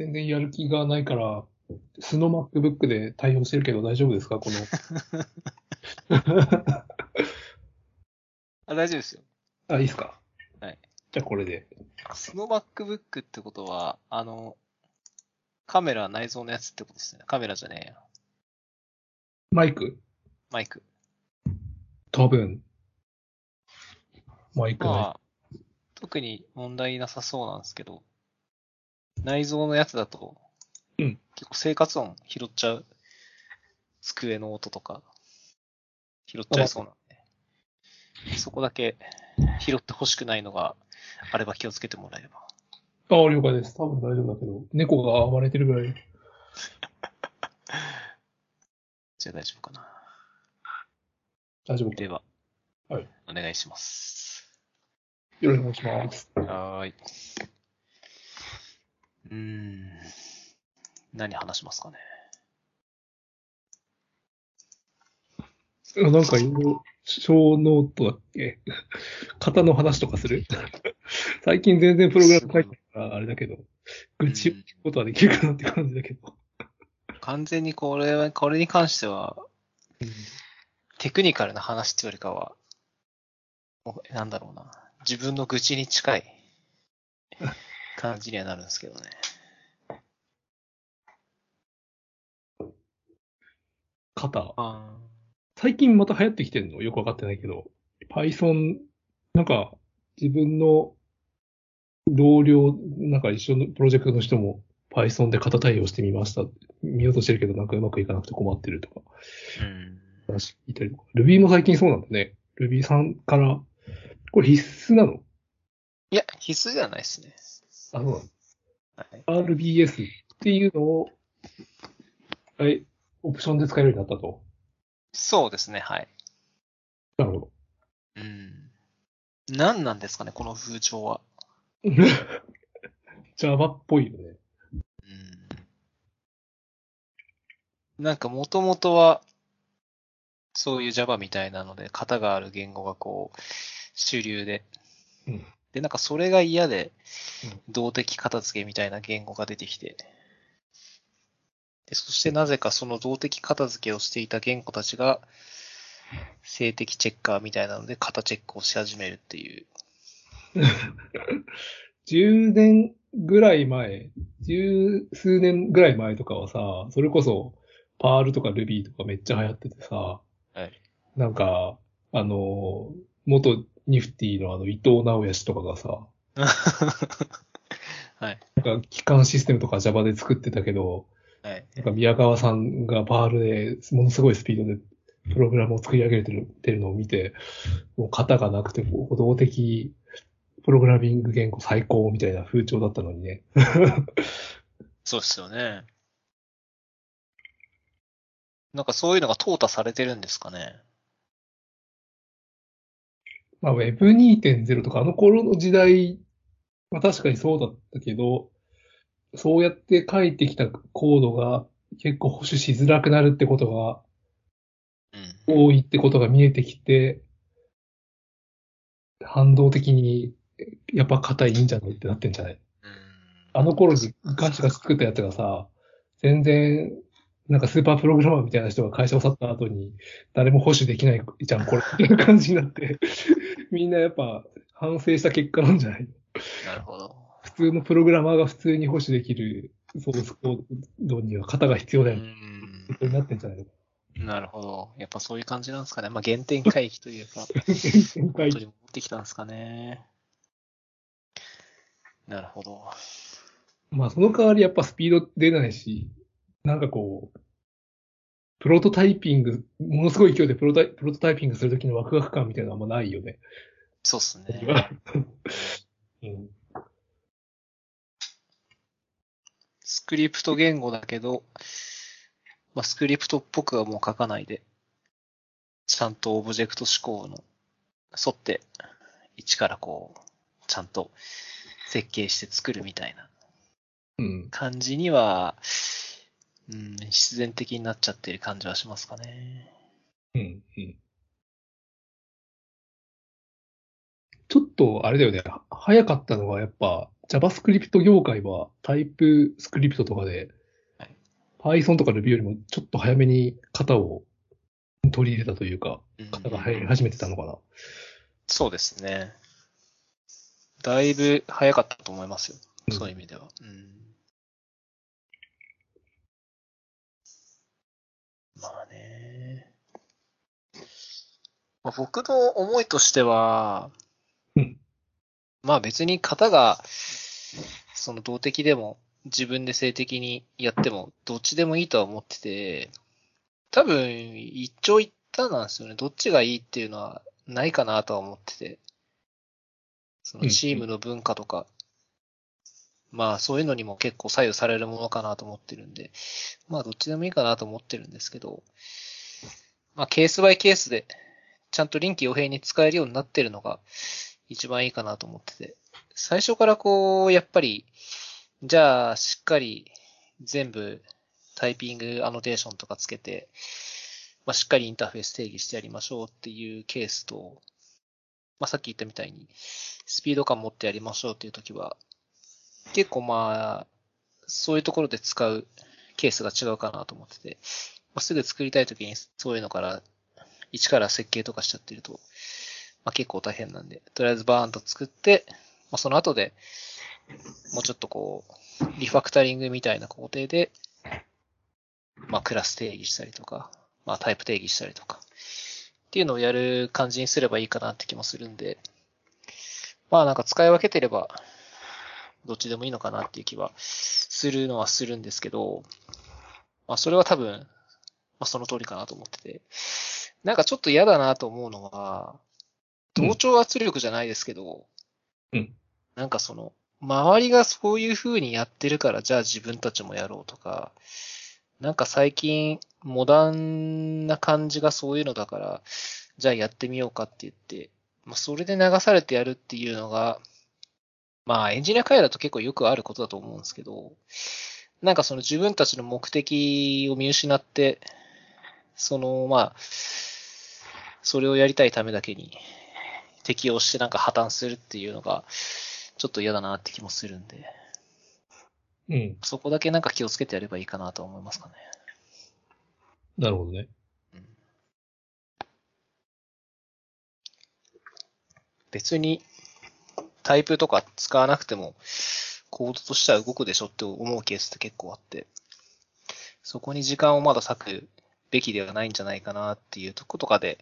全然やる気がないから、素の MacBook で対応してるけど大丈夫ですか？この。あ、大丈夫ですよ。あ、いいですか？はい。じゃあこれで。その MacBook ってことは、あの、カメラ内蔵のやつってことですね。カメラじゃねえや。マイク？マイク。多分。マイクない。まあ、特に問題なさそうなんですけど、内蔵のやつだと、うん結構生活音拾っちゃう。机の音とか、拾っちゃいそうなんで、そこだけ拾ってほしくないのがあれば気をつけてもらえれば。ああ、了解です。多分大丈夫だけど、猫が暴れてるぐらい。じゃあ大丈夫かな。大丈夫では、はいお願いします。よろしくお願いします。はーい。うーん。何話しますかね？あなんかいろいろ、小ノートだっけ？型の話とかする？最近全然プログラム書いてないから、あれだけど、愚痴を聞くことはできるかなって感じだけど。完全にこれは、これに関しては、うんテクニカルな話っていうよりかは、なんだろうな。自分の愚痴に近い感じにはなるんですけどね。型。あ最近また流行ってきてるの？よくわかってないけど、Python、なんか自分の同僚、なんか一緒のプロジェクトの人も Python で型対応してみました。見ようとしてるけどなんかうまくいかなくて困ってるとかうん。話聞いたりとか。Ruby も最近そうなんだね。Ruby さんから、これ必須なの？いや、必須ではないですね。あ、そうなのはい。RBS っていうのを、はい、オプションで使えるようになったと。そうですね、はい。なるほど。うん。何なんですかね、この風潮は。Java っぽいよね。うん。なんかもともとは、そういう Java みたいなので、型がある言語がこう、主流で。うんで、なんかそれが嫌でうん、動的片付けみたいな言語が出てきて、で、そしてなぜかその動的片付けをしていた言語たちが、性的チェッカーみたいなので、型チェックをし始めるっていう。10年ぐらい前、十数年ぐらい前とかはさ、それこそ、パールとか Ruby とかめっちゃ流行っててさ、はい。なんか、あの、元ニフティのあの伊藤直哉氏とかがさ、はい。なんか機関システムとか Java で作ってたけど、はい。なんか宮川さんがパールでものすごいスピードでプログラムを作り上げてるてるのを見て、もう型がなくて歩道的プログラミング言語最高みたいな風潮だったのにね。そうですよね。なんかそういうのが淘汰されてるんですかね。まあ Web2.0 とかあの頃の時代は確かにそうだったけど、そうやって書いてきたコードが結構保守しづらくなるってことがうん。多いってことが見えてきて、反動的にやっぱ硬いんじゃないってなってんじゃない？うん。あの頃にガチが作ったやつがさ、全然、なんかスーパープログラマーみたいな人が会社を去った後に、誰も保守できないじゃん、これ、みたいな感じになって、みんなやっぱ反省した結果なんじゃない？なるほど。普通のプログラマーが普通に保守できるソースコードには型が必要だうよ、ね、ん。なってんじゃない。なるほど。やっぱそういう感じなんですかね。まあ原点回帰というか、展開本当に持ってきたんですかね。なるほど。まあその代わりやっぱスピード出ないし、なんかこう、プロトタイピング、ものすごい勢いでプロタイプロトタイピングするときのワクワク感みたいなのはあんまないよね。そうっすね。うんスクリプト言語だけど、まあ、スクリプトっぽくはもう書かないで、ちゃんとオブジェクト思考の沿って、一からこう、ちゃんと設計して作るみたいなうん。感じには、うん、必然的になっちゃってる感じはしますかね。うん。うん。ちょっと、あれだよね。早かったのはやっぱ JavaScript 業界はタイプスクリプトとかで、はい Python とか Ruby よりもちょっと早めに型を取り入れたというか、うん型が入り始めてたのかな。そうですね。だいぶ早かったと思いますよ。うんそういう意味では。うん。まあね。まあ、僕の思いとしては、うん。まあ別に型が、その動的でも自分で性的にやってもどっちでもいいとは思ってて、多分一長一短なんですよね。どっちがいいっていうのはないかなとは思ってて。そのチームの文化とか、まあそういうのにも結構左右されるものかなと思ってるんで、まあどっちでもいいかなと思ってるんですけど、まあケースバイケースで、ちゃんと臨機応変に使えるようになってるのが一番いいかなと思ってて、最初からこう、やっぱり、じゃあしっかり全部タイピングアノテーションとかつけて、まあ、しっかりインターフェース定義してやりましょうっていうケースと、まあ、さっき言ったみたいに、スピード感持ってやりましょうっていう時は、結構まあ、そういうところで使うケースが違うかなと思ってて、まあ、すぐ作りたい時にそういうのから、一から設計とかしちゃってると、まあ、結構大変なんで、とりあえずバーンと作って、まあ、その後で、もうちょっとこう、リファクタリングみたいな工程で、まあ、クラス定義したりとか、まあ、タイプ定義したりとか、っていうのをやる感じにすればいいかなって気もするんで、まあなんか使い分けてれば、どっちでもいいのかなっていう気はするのはするんですけど、まあそれは多分、まあその通りかなと思ってて、なんかちょっと嫌だなと思うのは、同調圧力じゃないですけど、うん。なんかその、周りがそういう風にやってるから、じゃあ自分たちもやろうとか、なんか最近、モダンな感じがそういうのだから、じゃあやってみようかって言って、まあ、それで流されてやるっていうのが、まあ、エンジニア界だと結構よくあることだと思うんですけど、なんかその自分たちの目的を見失って、その、まあ、それをやりたいためだけに適用してなんか破綻するっていうのが、ちょっと嫌だなって気もするんで、うん。そこだけなんか気をつけてやればいいかなと思いますかね。なるほどね。うん別にタイプとか使わなくてもコードとしては動くでしょって思うケースって結構あって、そこに時間をまだ割くべきではないんじゃないかなっていうとことかで、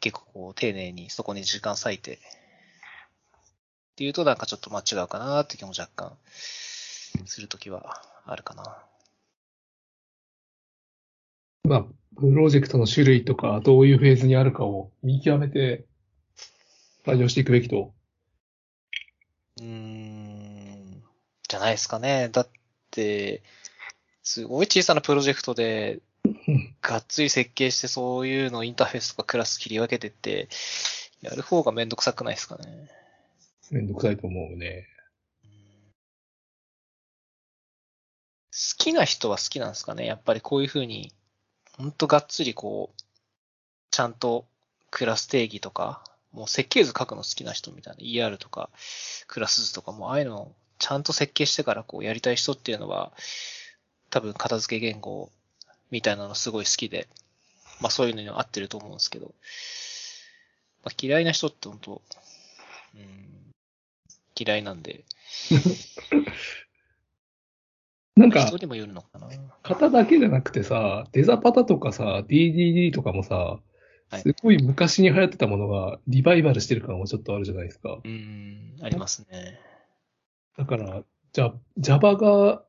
結構こう丁寧にそこに時間割いて、っていうとなんかちょっと間違うかなって気も若干するときはあるかな。まあ、プロジェクトの種類とか、どういうフェーズにあるかを見極めて、対応していくべきと。うーん、じゃないですかね。だって、すごい小さなプロジェクトでうん、がっつり設計してそういうのインターフェースとかクラス切り分けてって、やる方がめんどくさくないですかね。めんどくさいと思うね。好きな人は好きなんですかね。やっぱりこういう風に、ほんとがっつりこう、ちゃんとクラス定義とか、もう設計図書くの好きな人みたいな ER とか、クラス図とかもああいうのをちゃんと設計してからこうやりたい人っていうのは、多分片付け言語みたいなのすごい好きで、まあそういうのに合ってると思うんですけど、まあ、嫌いな人って本当、うん、嫌いなんで、なんか人、にもよるのかな。型だけじゃなくてさ、デザパタとかさ、DDD とかもさ、はいすごい昔に流行ってたものがリバイバルしてる感もちょっとあるじゃないですか。うん、ありますね。だから、じゃ、Java が、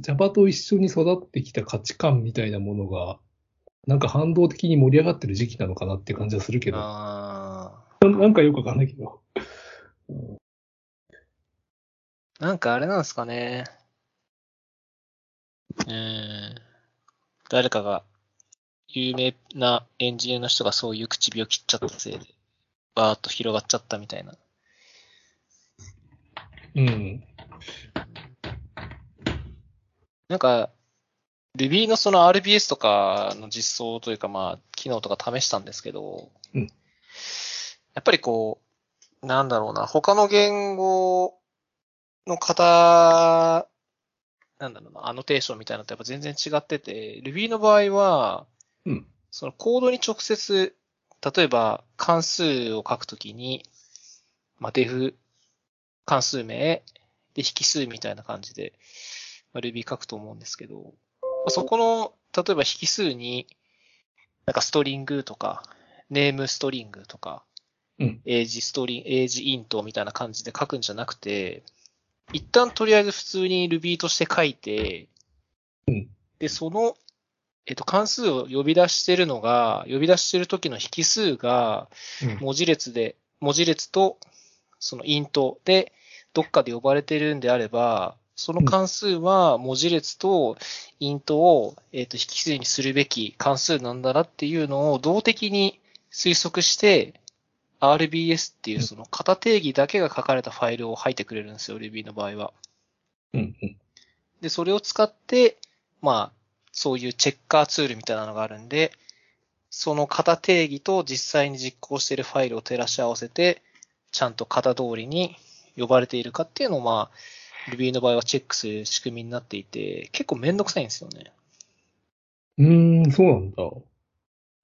Java と一緒に育ってきた価値観みたいなものが、なんか反動的に盛り上がってる時期なのかなって感じはするけど、あなんかよくわかんないけど。ーなんかあれなんですかね。うん。誰かが、有名なエンジニアの人がそういう唇を切っちゃったせいで、バーッと広がっちゃったみたいな。うん。なんか、Ruby のその RBS とかの実装というかまあ、機能とか試したんですけど、うんやっぱりこう、なんだろうな、他の言語の型、なんだろうな、アノテーションみたいなのとやっぱ全然違ってて、Ruby の場合は、うん。そのコードに直接、例えば関数を書くときに、まあ、def 関数名、で、引数みたいな感じで、まあ、Ruby 書くと思うんですけど、まあそこの、例えば引数に、なんか string とか、 name string とか、うん。 age string、age int みたいな感じで書くんじゃなくて、一旦とりあえず普通に Ruby として書いて、うん。で、その、えっと、関数を呼び出してるのが、呼び出してる時の引数が、うん。文字列で、文字列と、そのイントで、どっかで呼ばれてるんであれば、その関数は文字列とイントを、えっと、引数にするべき関数なんだなっていうのを動的に推測して、RBS っていうその型定義だけが書かれたファイルを吐いてくれるんですよ、Ruby の場合は。うん。うん。で、それを使って、まあ、そういうチェッカーツールみたいなのがあるんで、その型定義と実際に実行しているファイルを照らし合わせて、ちゃんと型通りに呼ばれているかっていうのを、まあ、Ruby の場合はチェックする仕組みになっていて、結構めんどくさいんですよね。うーん、そうなんだ。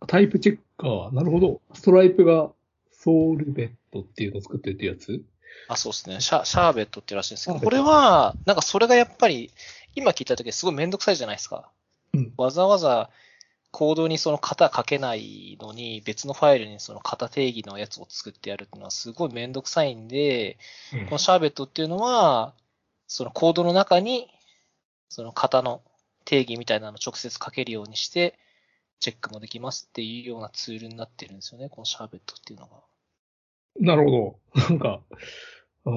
タイプチェッカー。なるほど。ストライプがソウルベットっていうのを作ってるってやつ？あ、そうですね。シャシャーベットっていうらしいんですけど、これは、なんかそれがやっぱり、今聞いた時すごいめんどくさいじゃないですか。うんわざわざコードにその型書けないのに、別のファイルにその型定義のやつを作ってやるっていうのはすごいめんどくさいんで、このシャーベットっていうのは、そのコードの中に、その型の定義みたいなのを直接書けるようにして、チェックもできますっていうようなツールになってるんですよね、このシャーベットっていうのが。なるほど。なんか、ああ。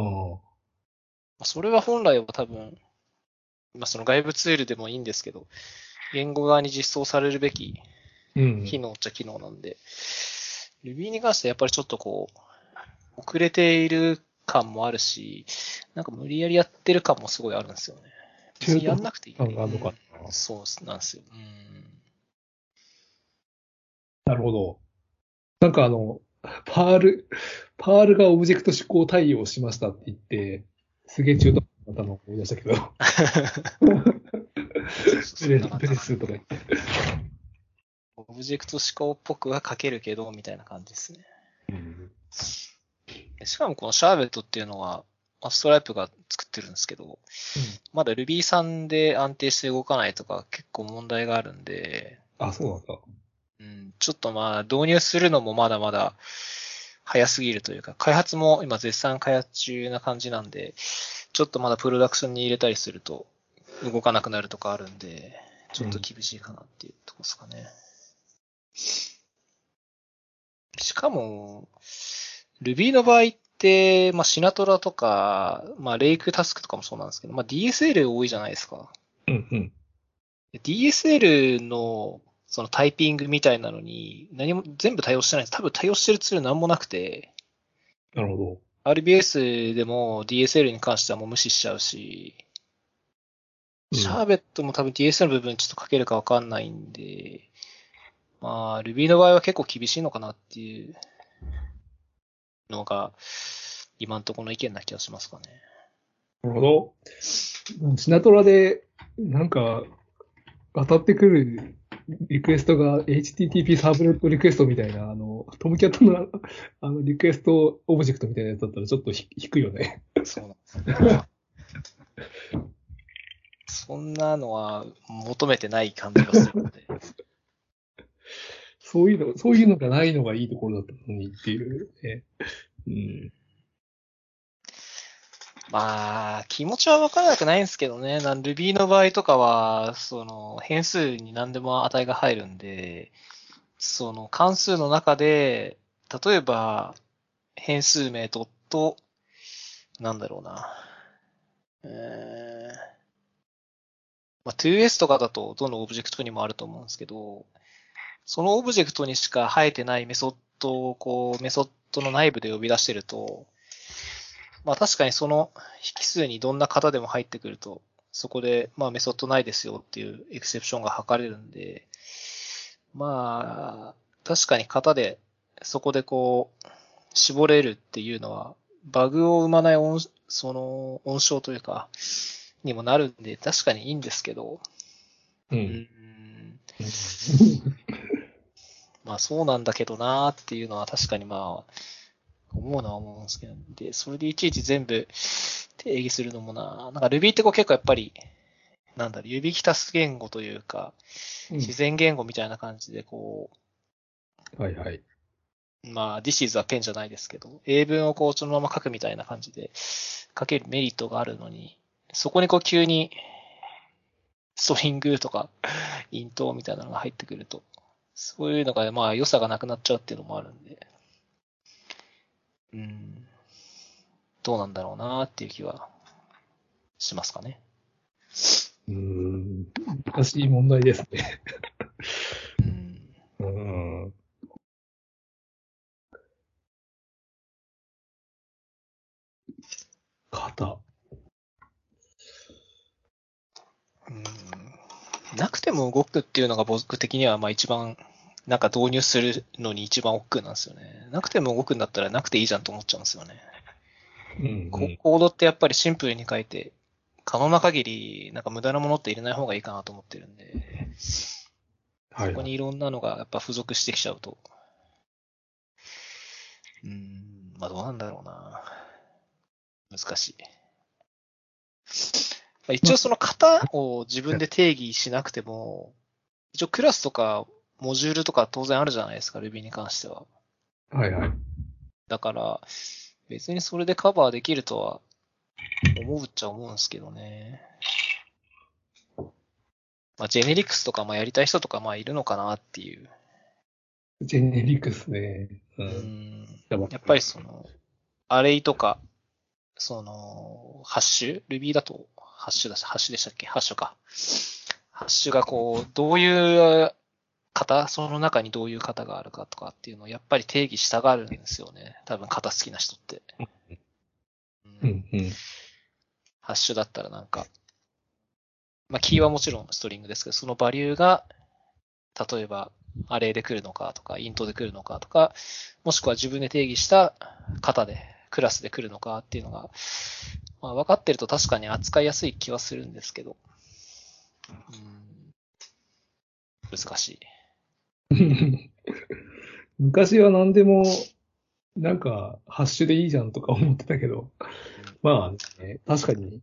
まあそれは本来は多分、まあその外部ツールでもいいんですけど、言語側に実装されるべきうん。機能っちゃ機能なんで、Ruby に関してはやっぱりちょっとこう、遅れている感もあるし、なんか無理やりやってる感もすごいあるんですよね。別にやんなくていい。感があるのかうんそうなんですよ。うん。なるほど。なんかあの、Perl、Perl がオブジェクト指向対応しましたって言って、すげえ中途半端なのを思い出したけど、べ、bless とか言って。オブジェクト指向っぽくは書けるけど、みたいな感じですね。うんしかもこの Sorbet っていうのは、まあストライプが作ってるんですけど、まだ Ruby 3で安定して動かないとか結構問題があるんで、あ、そうなんだ。うん、ちょっとまあ導入するのもまだまだ早すぎるというか、開発も今絶賛開発中な感じなんで、ちょっとまだプロダクションに入れたりすると動かなくなるとかあるんで、ちょっと厳しいかなっていうとこですかね。しかも、Ruby の場合って、まあシナトラとか、まあレイクタスクとかもそうなんですけど、まあ DSL 多いじゃないですか。うんうん。DSL のそのタイピングみたいなのに何も全部対応してないんです。多分対応してるツールなんもなくて、なるほ RBS でも DSL に関してはもう無視しちゃうし、ど。シャーベットも多分 DSL の部分ちょっと書けるかわかんないんで、まあ Ruby の場合は結構厳しいのかなっていうのが今んところの意見な気がしますかね。なるほど。 Sinatra で、なんか、渡ってくるリクエストが HTTP サーブレットリクエストみたいな、あの、 Tomcat の あのリクエストオブジェクトみたいなやつだったらちょっとひ引くよね。そうなんですよ。そんなのは求めてない感じがするので。そういうの、そういうのがないのがいいところだったのにっていうね。うん。まあ、気持ちはわからなくないんですけどね。Ruby の場合とかは、その、変数に何でも値が入るんで、その関数の中で、例えば、変数名ドット、なんだろうな。えー、まあ、2s とかだとどのオブジェクトにもあると思うんですけど、そのオブジェクトにしか生えてないメソッドをこう、メソッドの内部で呼び出してると、まあ確かにその引数にどんな型でも入ってくると、そこで、まあメソッドないですよっていうエクセプションが測れるんで、まあ、確かに型で、そこでこう、絞れるっていうのは、バグを生まない音、その、音章というか、にもなるんで、確かにいいんですけど、う。うんん、まあそうなんだけどなーっていうのは確かにまあ、思うのは思うんですけど、で、それでいちいち全部定義するのもな、なんか Ruby ってこう結構やっぱり、なんだろう、指きたす言語というか、自然言語みたいな感じでこはいはい。う、まあ、this is a pen じゃないですけど、英文をこうそのまま書くみたいな感じで書けるメリットがあるのに、そこにこう急に、ストリングとか、イントみたいなのが入ってくると、そういうのが、まあ、良さがなくなっちゃうっていうのもあるんで、うん、どうなんだろうなっていう気はしますかね。うーん。難しい問題ですね。うん、うん。型。うんなくても動くっていうのが僕的には、まあ一番、なんか導入するのに一番億劫なんですよね。なくても動くんだったらなくていいじゃんと思っちゃうんですよね。うん、ココードってやっぱりシンプルに書いて、可能な限り、なんか無駄なものって入れない方がいいかなと思ってるんで、はいそこにいろんなのがやっぱ付属してきちゃうと。うーん、まあどうなんだろうな。難しい。まあ、一応その型を自分で定義しなくても、一応クラスとかモジュールとか当然あるじゃないですか、Ruby に関しては。はいはい。だから、別にそれでカバーできるとは思うっちゃ思うんですけどね。まあ、ジェネリクスとかまあやりたい人とかまあいるのかなっていう。ジェネリクスね。う。うんん。ややっぱりその、アレイとか、その、ハッシュ ?Ruby だと、ハッシュだし、ハッシュでしたっけ？ハッシュか。ハッシュがこう、どういう型その中にどういう型があるかとかっていうのをやっぱり定義したがるんですよね。多分型好きな人って。うん、うん。ハッシュだったらなんか、まあ、キーはもちろんストリングですけど、そのバリューが、例えば、アレイで来るのかとか、イントで来るのかとか、もしくは自分で定義した型で、クラスで来るのかっていうのが、まあ、分かってると確かに扱いやすい気はするんですけど、うん、難しい。昔は何でも、なんか、ハッシュでいいじゃんとか思ってたけど、まあ、ね、確かに、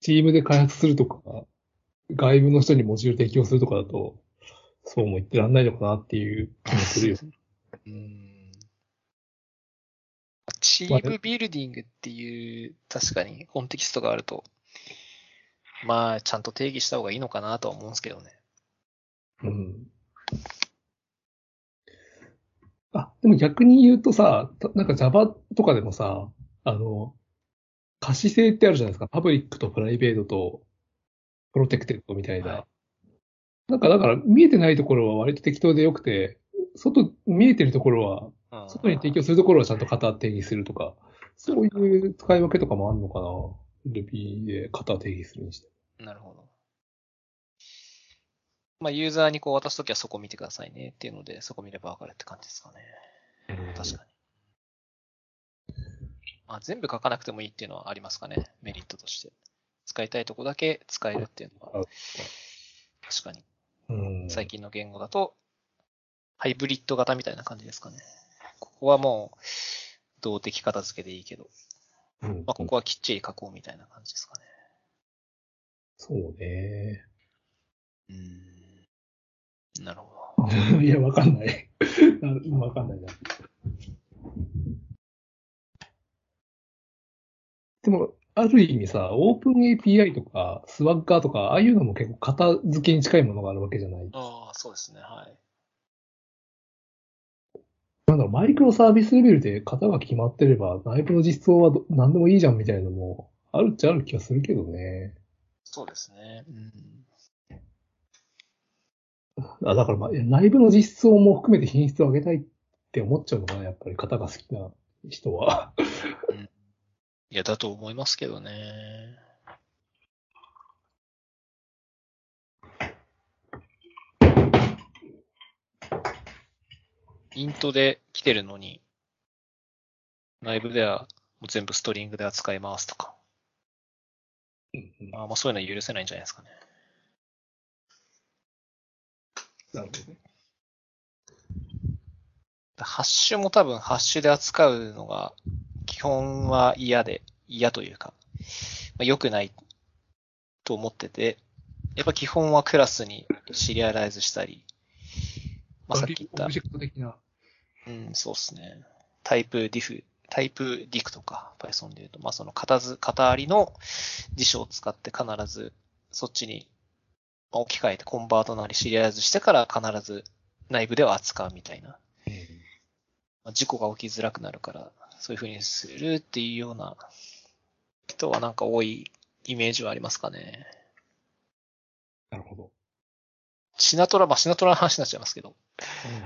チームで開発するとか、外部の人にモジュール提供するとかだと、そうも言ってらんないのかなっていう気もするよ。うんチームビルディングっていう、確かにコンテキストがあると、まあ、ちゃんと定義した方がいいのかなとは思うんですけどね。うん。あ、でも逆に言うとさ、たなんか Java とかでもさ、あの、可視性ってあるじゃないですか。パブリックとプライベートとプロテクテッドみたいな。はいなんかだから見えてないところは割と適当でよくて、外、見えてるところは、うん外に提供するところはちゃんと型定義するとか、そういう使い分けとかもあるのかな ?Ruby で型定義するにして。なるほど。まあ、ユーザーにこう渡すときはそこ見てくださいねっていうので、そこ見ればわかるって感じですかね。確かに。まあ、全部書かなくてもいいっていうのはありますかね。メリットとして。使いたいとこだけ使えるっていうのは、確かに。うん。最近の言語だと、ハイブリッド型みたいな感じですかね。ここはもう、動的片付けでいいけど、うんまあ、ここはきっちり書こうみたいな感じですかね。そうね。うん。なるほど。いや、わかんない。なわかんないな。でも、ある意味さ、オープン API とか、スワッガーとか、ああいうのも結構型付けに近いものがあるわけじゃない。ああ、そうですね。はい。なんだろう、マイクロサービスレベルで型が決まってれば、内部の実装はど何でもいいじゃんみたいなのも、あるっちゃある気がするけどね。そうですね。うん。あだから、まあ、内部の実装も含めて品質を上げたいって思っちゃうのかな、やっぱり型が好きな人は。いや、だと思いますけどね。イントで来てるのに、内部ではもう全部ストリングで扱いますとか。うんうんまあ、まあそういうのは許せないんじゃないですかね。なるほどね。ハッシュも多分ハッシュで扱うのが基本は嫌で、嫌というか、まあ、良くないと思ってて、やっぱ基本はクラスにシリアライズしたり、まあ、さっき言ったオブ、ジェクト的な。うん、そうですね。タイプディフ、タイプディクとか、Python で言うと、まあその型図、型ありの辞書を使って必ずそっちにまあ置き換えてコンバートなりシリアライズしてから必ず内部では扱うみたいな。まあ、事故が起きづらくなるから、そういう風にするっていうような人はなんか多いイメージはありますかね。なるほど。シナトラ、まあシナトラの話になっちゃいますけど、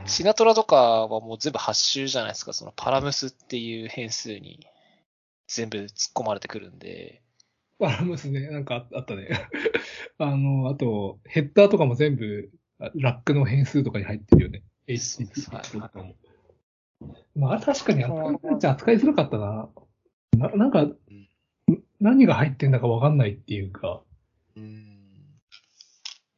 シナトラとかはもう全部ハッシュじゃないですか。そのパラムスっていう変数に全部突っ込まれてくるんで、パラムスね、なんかああったね。あの、あと、ヘッダーとかも全部、あラックの変数とかに入ってるよね。HTTP はいとかも。まあ、確かに扱い、じゃ扱いづらかったな。ななんか、ん何が入ってんだかわかんないっていうか、うん。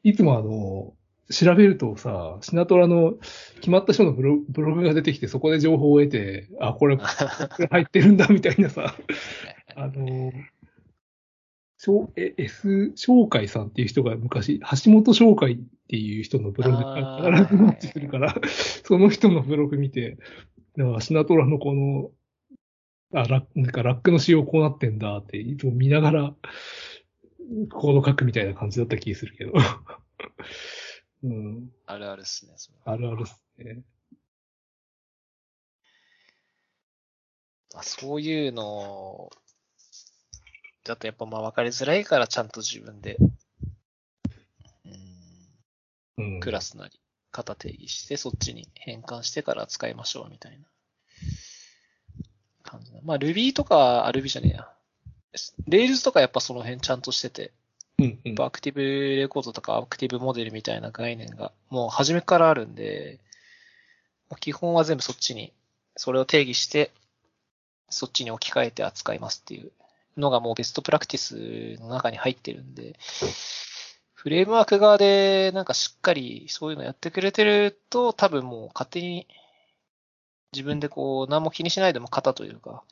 いつもあの、調べるとさ、シナトラの決まった人のブロブログが出てきて、そこで情報を得て、あ、これ、これ入ってるんだみたいなさ、あの、しょうえ S 翔海さんっていう人が昔、橋本翔海っていう人のブログあがー必ずマッチするから、その人のブログ見て、シナトラのこの、あ、ラなんかラックの仕様こうなってんだって、いつも見ながら、コード書くみたいな感じだった気するけど。うん、あるあるっすね、それあるあるっすね。まあ、そういうのだとやっぱまあ分かりづらいからちゃんと自分で、うん、うん。クラスなり、型定義して、そっちに変換してから使いましょうみたいな感じだ。まあ Ruby とか、あ、Ruby じゃねえや。Rails とかやっぱその辺ちゃんとしてて、うん、うん。アクティブレコードとかアクティブモデルみたいな概念がもう初めからあるんで、基本は全部そっちに、それを定義して、そっちに置き換えて扱いますっていうのがもうベストプラクティスの中に入ってるんで、フレームワーク側でなんかしっかりそういうのやってくれてると多分もう勝手に自分でこう何も気にしないでも型というか、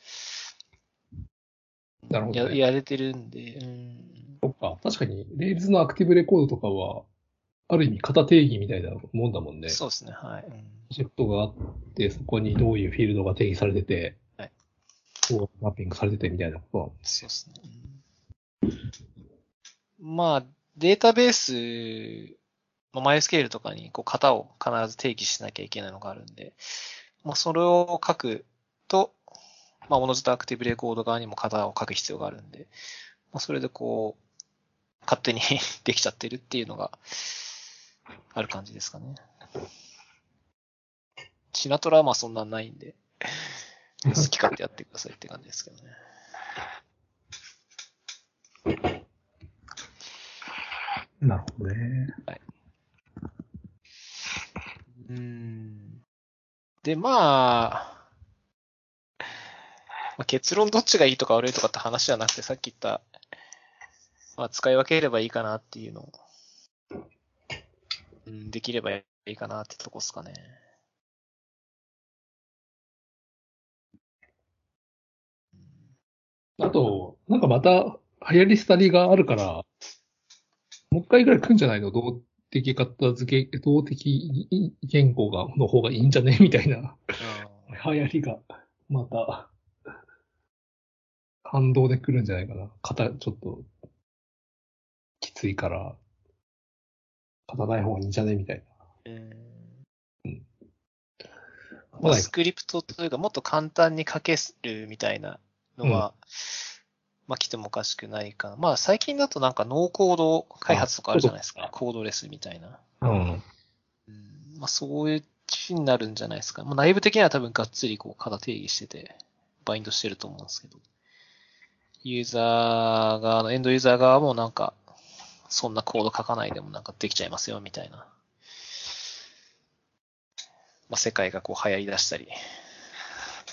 なるほどねやれてるんで、うん。そっか。確かに、 Rails の Active Record とかは、ある意味型定義みたいなもんだもんね。そうですね、はい。うんプロジェクトがあって、そこにどういうフィールドが定義されてて、はいこうマッピングされててみたいなことなのそうですね。うんまあ、データベース、まあ、 MySQL とかにこう型を必ず定義しなきゃいけないのがあるんで、まあ、それを書くと、まあ、同じとアクティブレコード側にも型を書く必要があるんで、まあ、それでこう、勝手に できちゃってるっていうのがある感じですかね。シナトラはまあそんなんないんで、好き勝手やってくださいって感じですけどね。なるほどね。うん。で、まあ、まあ、結論どっちがいいとか悪いとかって話じゃなくて、さっき言った、まあ、使い分ければいいかなっていうの。を、うん、できればいいかなってとこですかね。あと、なんかまた流行り廃りがあるから、もう一回ぐらい来るんじゃないの？動的片付け、動的言語が、の方がいいんじゃね？みたいな。流行りが、また、反動で来るんじゃないかな。型、ちょっと、きついから、勝たない方がいいんじゃね？みたいな。うん。まあ、スクリプトというか、もっと簡単に書けるみたいなのは、まあ来てもおかしくないかな。まあ最近だとなんかノーコード開発とかあるじゃないですか。コードレスみたいな。うん。うん、まあそういう地になるんじゃないですか。まあ内部的には多分がっつりこう型定義してて、バインドしてると思うんですけど。ユーザー側の、エンドユーザー側もなんか、そんなコード書かないでもなんかできちゃいますよみたいな。まあ世界がこう流行り出したり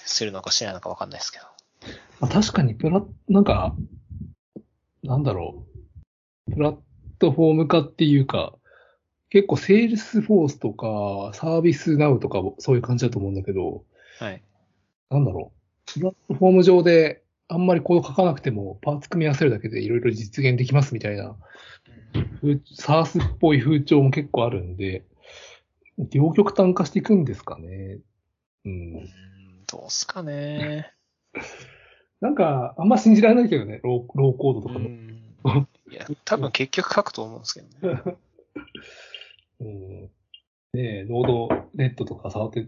するのかしないのかわかんないですけど。まあ、確かにプラ、なんか、なんだろう。プラットフォーム化っていうか、結構 Salesforce とか、 ServiceNow とかもそういう感じだと思うんだけど、はい。なんだろう。プラットフォーム上であんまりコード書かなくてもパーツ組み合わせるだけでいろいろ実現できますみたいな、風 SaaS っぽい風潮も結構あるんで、両極端化していくんですかね。う。うんん、どうすかね。なんか、あんま信じられないけどね、ローローコードとかも。うん。いや、多分結局書くと思うんですけどね。うん、ねえ、ノードネットとか触って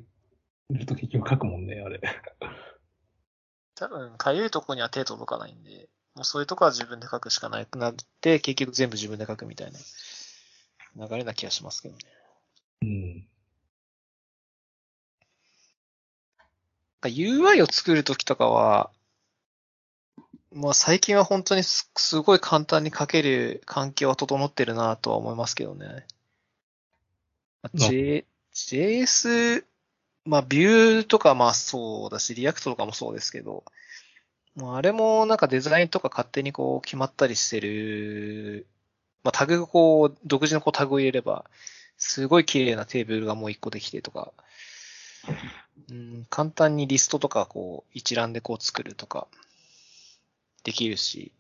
ると結局書くもんね、あれ。多分、かゆいとこには手届かないんで、もうそういうとこは自分で書くしかなくなって、結局全部自分で書くみたいな流れな気がしますけどね。うん。UI を作るときとかは、まあ最近は本当にすすごい簡単に書ける環境は整ってるなとは思いますけどね。まあな J、JS、まあ Vue とかまあそうだし、 React とかもそうですけど、まああれもなんかデザインとか勝手にこう決まったりしてる、まあタグこう、独自のこうタグを入れれば、すごい綺麗なテーブルがもう一個できてとか、うん、簡単にリストとかこう一覧でこう作るとかできるし、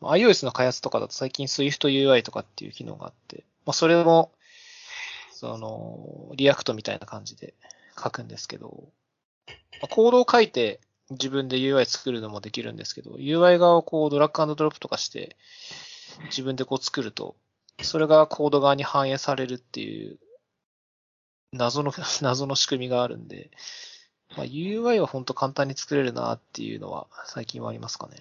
iOS の開発とかだと最近 SwiftUI とかっていう機能があって、まあそれも、その、 React みたいな感じで書くんですけど、まあコードを書いて自分で UI 作るのもできるんですけど、UI 側をこうドラッグドドロップとかして自分でこう作ると、それがコード側に反映されるっていう謎の、謎の仕組みがあるんで、まあ、UI は本当簡単に作れるなっていうのは最近はありますかね。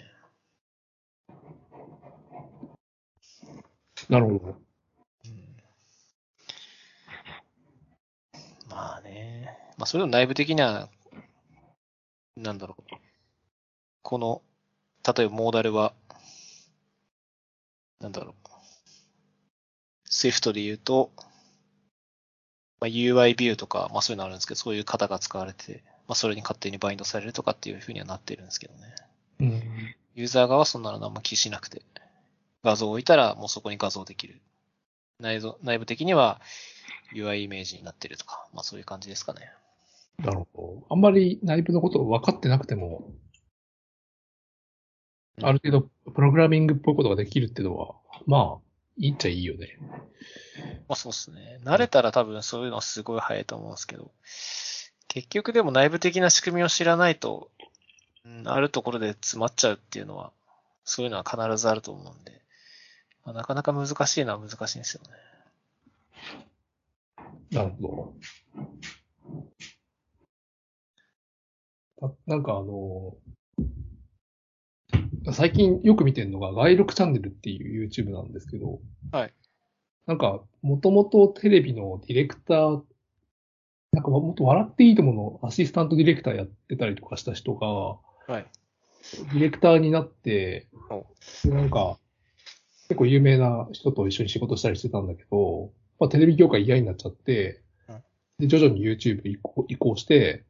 なるほど。うん、まあね。まあそれでも内部的には、なんだろう。この、例えばモーダルは、なんだろう。Swift で言うと、まあ、UI ビューとか、まあそういうのあるんですけど、そういう型が使われて、まあそれに勝手にバインドされるとかっていうふうにはなってるんですけどね。うん。ユーザー側はそんなの何も気にしなくて、画像を置いたらもうそこに画像できる。内蔵内部的には UI イメージになってるとか、まあそういう感じですかね。なるほど。あんまり内部のことを分かってなくても、うんある程度プログラミングっぽいことができるっていうのは、まあ、いいっちゃいいよね。まあそうですね。慣れたら多分そういうのはすごい早いと思うんですけど、結局でも内部的な仕組みを知らないと、うん、あるところで詰まっちゃうっていうのは、そういうのは必ずあると思うんで、まあ、なかなか難しいのは難しいんですよね。なるほど。あなんかあの、最近よく見てるのが、外録チャンネルっていう YouTube なんですけど、はい。なんか、もともとテレビのディレクター、なんかもっと笑っていいとものアシスタントディレクターやってたりとかした人が、はい。ディレクターになってなんか、結構有名な人と一緒に仕事したりしてたんだけど、まあ、テレビ業界嫌になっちゃってうん、で、徐々に YouTube 移行移行して、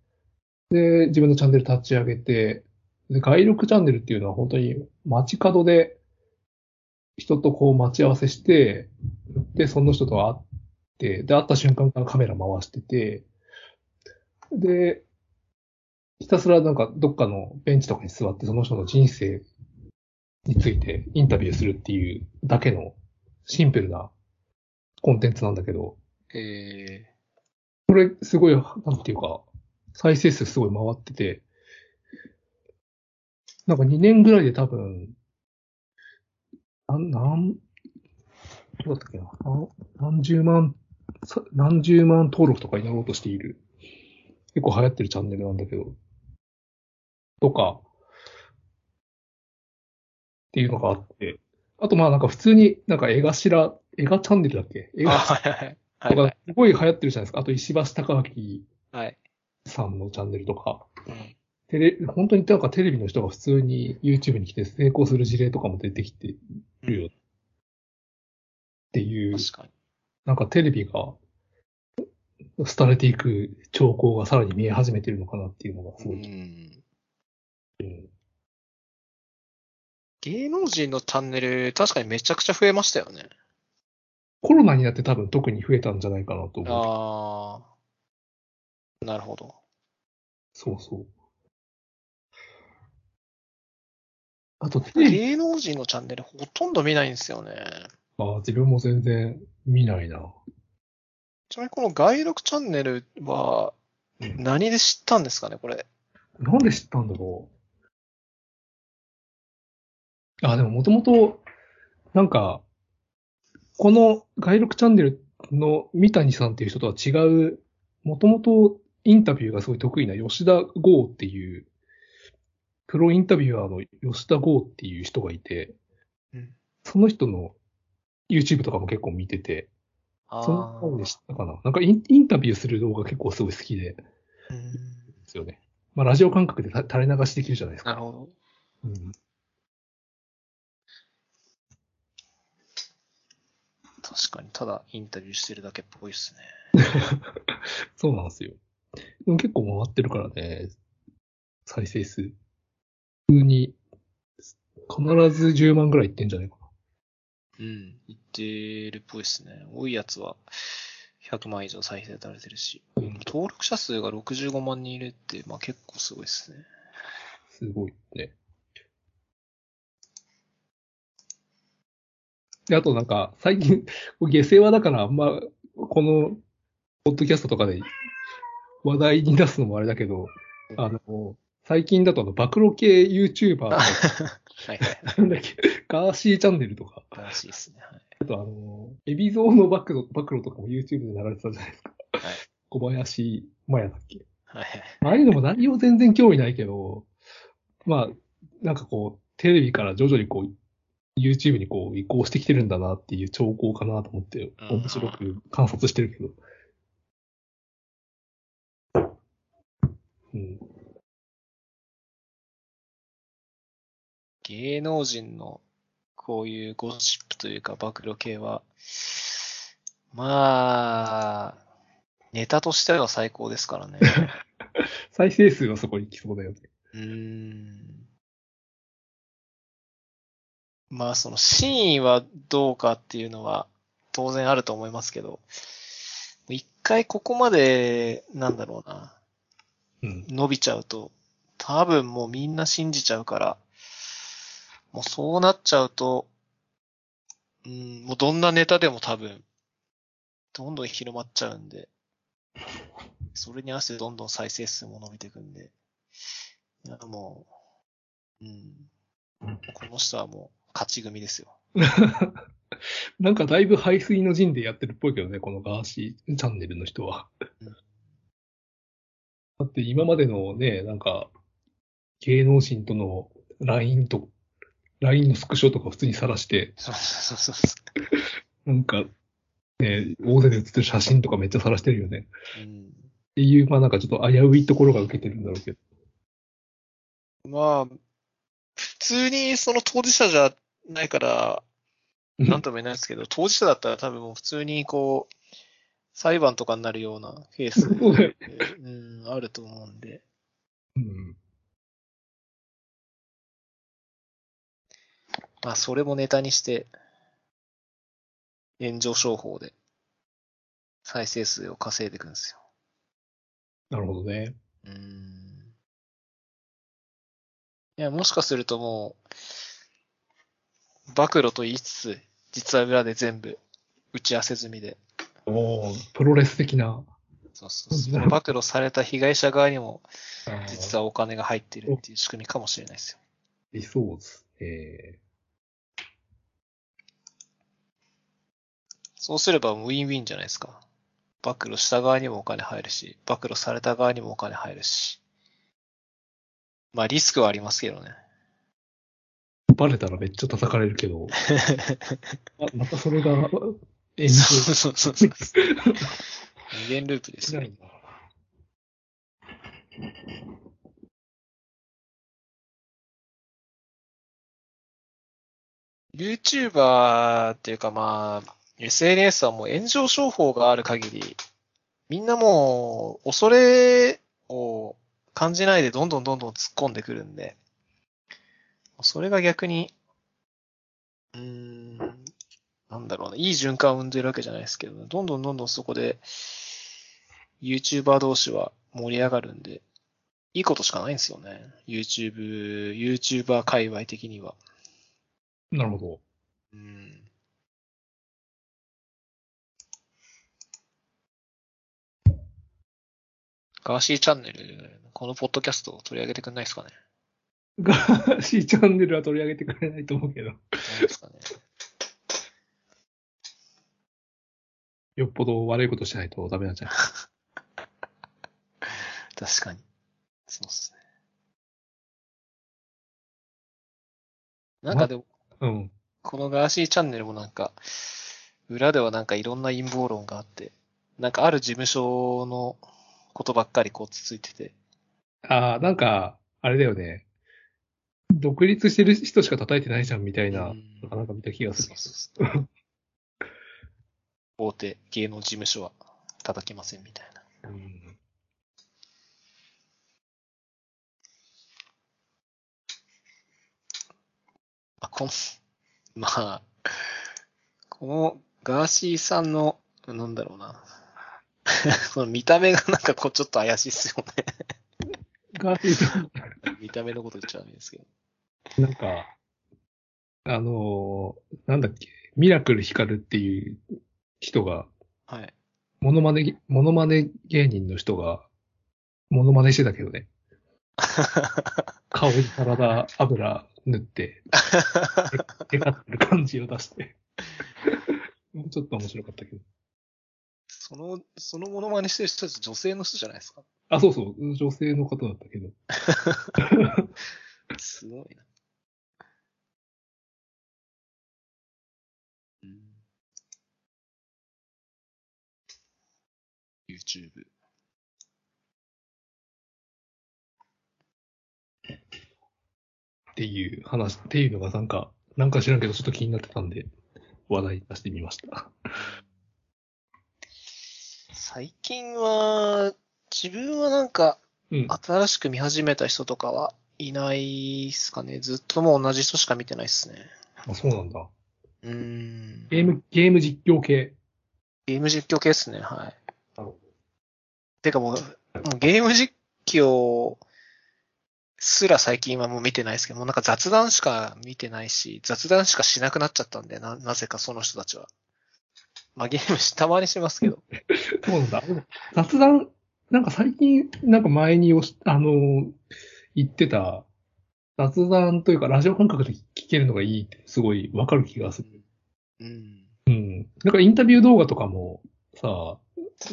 で、自分のチャンネル立ち上げて、で、外録チャンネルっていうのは本当に街角で人とこう待ち合わせして、で、その人と会って、で、会った瞬間からカメラ回してて、で、ひたすらなんかどっかのベンチとかに座ってその人の人生についてインタビューするっていうだけのシンプルなコンテンツなんだけど、えこれすごい、なんていうか、再生数すごい回ってて、なんか2年ぐらいで多分、なん、なん、どうだったっけな、あ何十万、さ何十万登録とかになろうとしている、結構流行ってるチャンネルなんだけど、とか、っていうのがあって、あとまあなんか普通になんか絵頭、映画チャンネルだっけ？映画とか。すごい流行ってるじゃないですか。あと石橋貴明。はい。さんのチャンネルとか、うんテレ、本当になんかテレビの人が普通に YouTube に来て成功する事例とかも出てきてるよっていう、確かに。なんかテレビが、廃れていく兆候がさらに見え始めてるのかなっていうのがすごい。うんうん芸能人のチャンネル、確かにめちゃくちゃ増えましたよね。コロナになって多分特に増えたんじゃないかなと思う。ああ。なるほど。そうそう。あと、芸能人のチャンネルほとんど見ないんですよね。あ自分も全然見ないな。ちなみにこの外録チャンネルはうん何で知ったんですかね、これ。なんで知ったんだろう。あ、でももともと、なんか、この外録チャンネルの三谷さんっていう人とは違う、もともとインタビューがすごい得意な吉田剛っていう、プロインタビュアーの吉田剛っていう人がいて、うんその人の YouTube とかも結構見てて、あその方で知ったかな。なんかインインタビューする動画結構すごい好きで、でうんすよね。まあラジオ感覚でた垂れ流しできるじゃないですか。なるほど。うん確かに、ただインタビューしてるだけっぽいですね。そうなんですよ。でも結構回ってるからね、再生数。普通に、必ず10万ぐらいいってんじゃないかうん。言ってるっぽいですね。多いやつは100万以上再生されてるし。な。うん、登録者数が65万人いるって、まあ結構すごいですね。すごいね。で、あとなんか、最近、下世話だからあんま、この、ポッドキャストとかで話題に出すのもあれだけど、あの、最近だとあの、暴露系 YouTuber とか、はいはい。なんだっけ、ガーシーチャンネルとか、楽しいですね。はい。あとあの、エビゾーの暴露、暴露とかも YouTube で流れてたじゃないですか。はい小林麻也だっけ。はいはい。ああいうのも内容全然興味ないけど、まあ、なんかこう、テレビから徐々にこう、YouTube にこう移行してきてるんだなっていう兆候かなと思って、うん面白く観察してるけど。芸能人のこういうゴシップというか暴露系は、まあ、ネタとしては最高ですからね。再生数はそこに来そうだよね。うーん。まあその真意はどうかっていうのは当然あると思いますけど、一回ここまで、なんだろうな、うん。伸びちゃうと、多分もうみんな信じちゃうから、もうそうなっちゃうと、うん、もうどんなネタでも多分、どんどん広まっちゃうんで、それに合わせてどんどん再生数も伸びていくんで、いやもう、うん、この人はもう勝ち組ですよ。なんかだいぶ排水の陣でやってるっぽいけどね、このガーシーチャンネルの人は。うんだって今までのね、なんか、芸能人との LINE と、LINE のスクショとか普通に晒して、そうそうそうそう。なんか、ね、大勢で写ってる写真とかめっちゃ晒してるよね。うんっていう、まあなんかちょっと危ういところが受けてるんだろうけど。まあ、普通にその当事者じゃないから、なんとも言えないですけど、当事者だったら多分もう普通にこう、裁判とかになるようなケース、うん、あると思うんで。うん。まあ、それもネタにして、炎上商法で、再生数を稼いでいくんですよ。なるほどね。うん。いや、もしかするともう、暴露と言いつつ、実は裏で全部打ち合わせ済みで、おープロレス的な。そうそうそう。暴露された被害者側にも、実は。はお金が入っているっていう仕組みかもしれないですよ。理想図。えそうすればウィンウィンじゃないですか。暴露した側にもお金入るし、暴露された側にもお金入るし。まあリスクはありますけどね。ーバレたらめっちゃ叩かれるけど、あ またそれが炎上そうそうそうそう。二元ループですよ。YouTuber っていうかまあ、SNS はもう炎上商法がある限り、みんなもう、恐れを感じないでどんどんどんどん突っ込んでくるんで、それが逆に、うーん、なんだろうな、いい循環を生んでるわけじゃないですけど、どんどんどんどんそこで、YouTuber 同士は盛り上がるんで、いいことしかないんですよね。YouTube、YouTuber 界隈的には。なるほど。うん。ガーシーチャンネル、このポッドキャストを取り上げてくんないですかね？ガーシーチャンネルは取り上げてくれないと思うけど、ですかねよっぽど悪いことしないとダメなんじゃない？確かに。そうっすね。なんかでも、うん。このガーシーチャンネルもなんか、裏ではなんかいろんな陰謀論があって、なんかある事務所のことばっかりこうつついてて、ああ、なんか、あれだよね。独立してる人しか叩いてないじゃんみたいな、うんなんか見た気がするそう。そうそう。大手芸能事務所は叩きませんみたいな。うんあ、この、まあ、このガーシーさんの、なんだろうな。この見た目がなんかこうちょっと怪しいっすよね。見た目のこと言っちゃダメですけど。なんか、あのーなんだっけ、ミラクルヒカルっていう人が、はい。モノマネ、モノマネ芸人の人が、モノマネしてたけどね。顔にサラダ油塗って、テカってる感じを出して。もうちょっと面白かったけど。その、そのモノマネしてる人たち女性の人じゃないですか？あ、そうそう、女性の方だったけど。すごいな。うん。YouTube。っていう話、っていうのがなんか、なんか知らんけどちょっと気になってたんで、話題に出してみました。最近は、自分はなんか、うん。新しく見始めた人とかはいないっすかね。ずっともう同じ人しか見てないっすね。あ、そうなんだ。うーん。ゲーム、ゲーム実況系。ゲーム実況系っすね、はい。なるほてかもう、もうゲーム実況すら最近はもう見てないですけど、もうなんか雑談しか見てないし、雑談しかしなくなっちゃったんで、な、なぜかその人たちは。まあゲームしたまにしますけど。そうなんだ。雑談、なんか最近、なんか前におし、あの、言ってた、雑談というかラジオ感覚で聞けるのがいいって、すごいわかる気がする。うん。うん。なんかインタビュー動画とかもさ、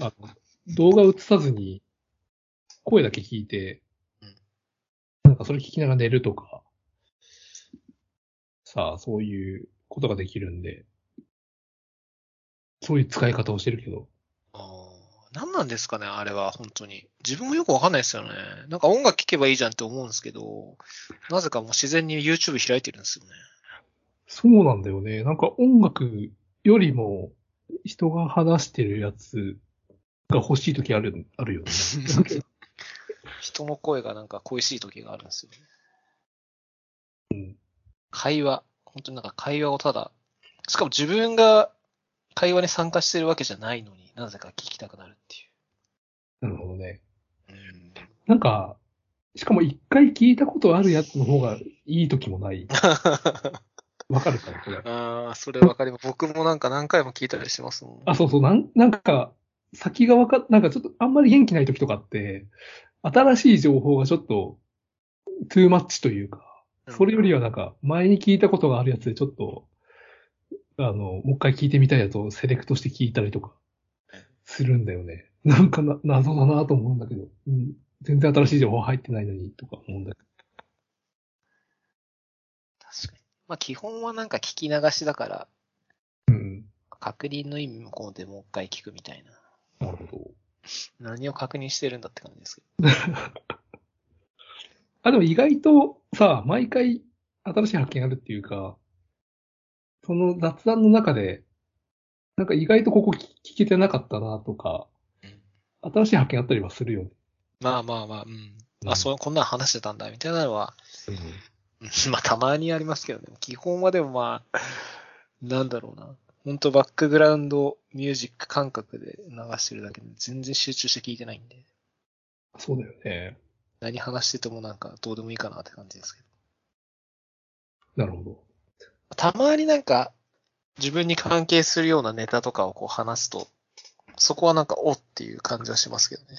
あの動画映さずに声だけ聞いてうん、なんかそれ聞きながら寝るとか、さあ、そういうことができるんで、そういう使い方をしてるけど、あー何なんですかね、あれは、本当に。自分もよくわかんないですよね。なんか音楽聴けばいいじゃんって思うんですけど、なぜかもう自然に YouTube 開いてるんですよね。そうなんだよね。なんか音楽よりも人が話してるやつが欲しい時ある、あるよね。人の声がなんか恋しい時があるんですよね。うん会話。本当になんか会話をただ、しかも自分が会話に参加してるわけじゃないのになぜか聞きたくなるってなるほどね。いう。うん。なんか、しかも一回聞いたことあるやつの方がいい時もない。わかるかな、これ。ああ、それわかります。僕もなんか何回も聞いたりしますもん。あ、そうそう、なん、なんか、先がわか、なんかちょっとあんまり元気ない時とかって、新しい情報がちょっと、トゥーマッチというか、それよりはなんか、前に聞いたことがあるやつでちょっと、あの、もう一回聞いてみたいやつをセレクトして聞いたりとか、するんだよね。なんかな、謎だなと思うんだけど、うん、全然新しい情報入ってないのにとか思うんだけ確かに。まあ基本はなんか聞き流しだから、ど。うん。確認の意味もこうでもう一回聞くみたいな。なるほど。何を確認してるんだって感じですけど。あ、でも意外とさ、毎回新しい発見あるっていうか、その雑談の中で、なんか意外とここ聞聞けてなかったなとか、うん新しい発見あったりはするよね。まあまあまあ、うん。うんあ、そう、こんなん話してたんだ、みたいなのは、うん まあたまにありますけどね。基本はでもまあ、なんだろうな。本当バックグラウンドミュージック感覚で流してるだけで全然集中して聞いてないんで、そうだよね。何話しててもなんかどうでもいいかなって感じですけど。なるほど。たまになんか、自分に関係するようなネタとかをこう話すと、そこはなんか、おっていう感じはしますけどね。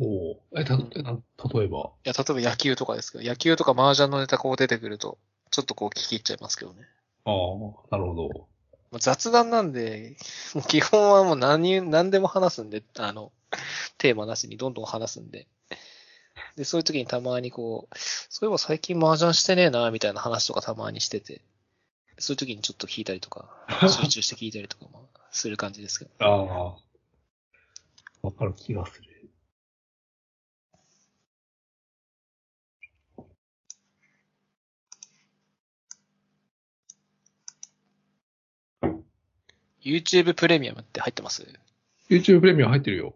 おおえ、た、例えば？いや、例えば野球とかですけど、野球とか麻雀のネタこう出てくると、ちょっとこう聞き入っちゃいますけどね。ああ、なるほど。まあ雑談なんで、もう基本はもう何、何でも話すんで、あの、テーマなしにどんどん話すんで。で、そういう時にたまにこう、そういえば最近麻雀してねえな、みたいな話とかたまにしてて、そういう時にちょっと聞いたりとか、集中して聞いたりとかもする感じですけど。ああ。わかる気がする。YouTube プレミアムって入ってます？YouTube プレミアム入ってるよ。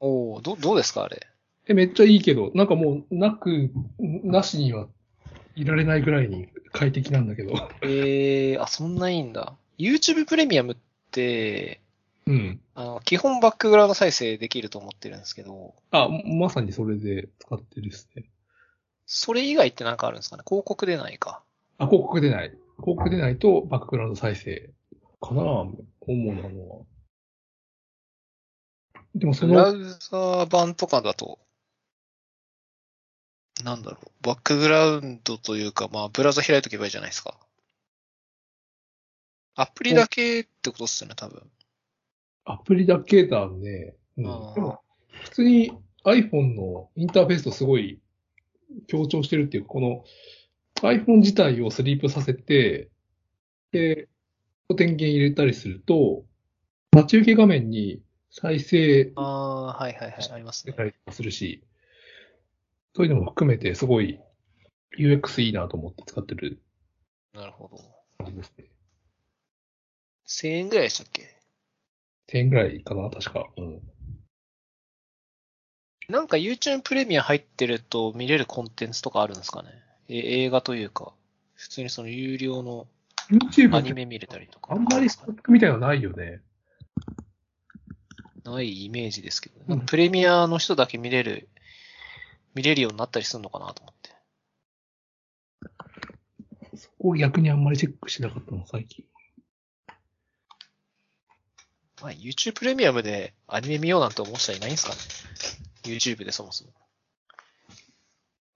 おおど、どうですかあれ？え、めっちゃいいけど、なんかもう、なく、なしにはいられないぐらいに快適なんだけど。えー、あ、そんないいんだ。YouTube プレミアムって、うん。あの、基本バックグラウンド再生できると思ってるんですけど、あ、まさにそれで使ってるですね。それ以外ってなんかあるんですかね？広告出ないか。あ、広告出ない。広告出ないとバックグラウンド再生かな主なのは。でもそブラの、ウザー版とかだと、なんだろう、バックグラウンドというか、まあ、ブラウザ開いとけばいいじゃないですか。アプリだけってことっすよね、多分。アプリだけだね。うん。普通に iPhone のインターフェースとすごい強調してるっていうか、この iPhone 自体をスリープさせて、で、電源入れたりすると、待ち受け画面に再生ああ、はいはいはい、ありますね。するし、そういうのも含めてすごい UX いいなと思って使ってるなるほど。感じですね。1000円ぐらいでしたっけ？1000円ぐらいかな、確か。うん。なんか YouTube プレミア入ってると見れるコンテンツとかあるんですかね？え映画というか、普通にその有料のアニメ見れたりとか。あんまりストックみたいなのないよね。ないイメージですけど、うんプレミアの人だけ見れる、見れるようになったりするのかなと思って。そこを逆にあんまりチェックしなかったの、最近。まあ、YouTube プレミアムでアニメ見ようなんて思う人はいないんですかね ?YouTube でそもそも。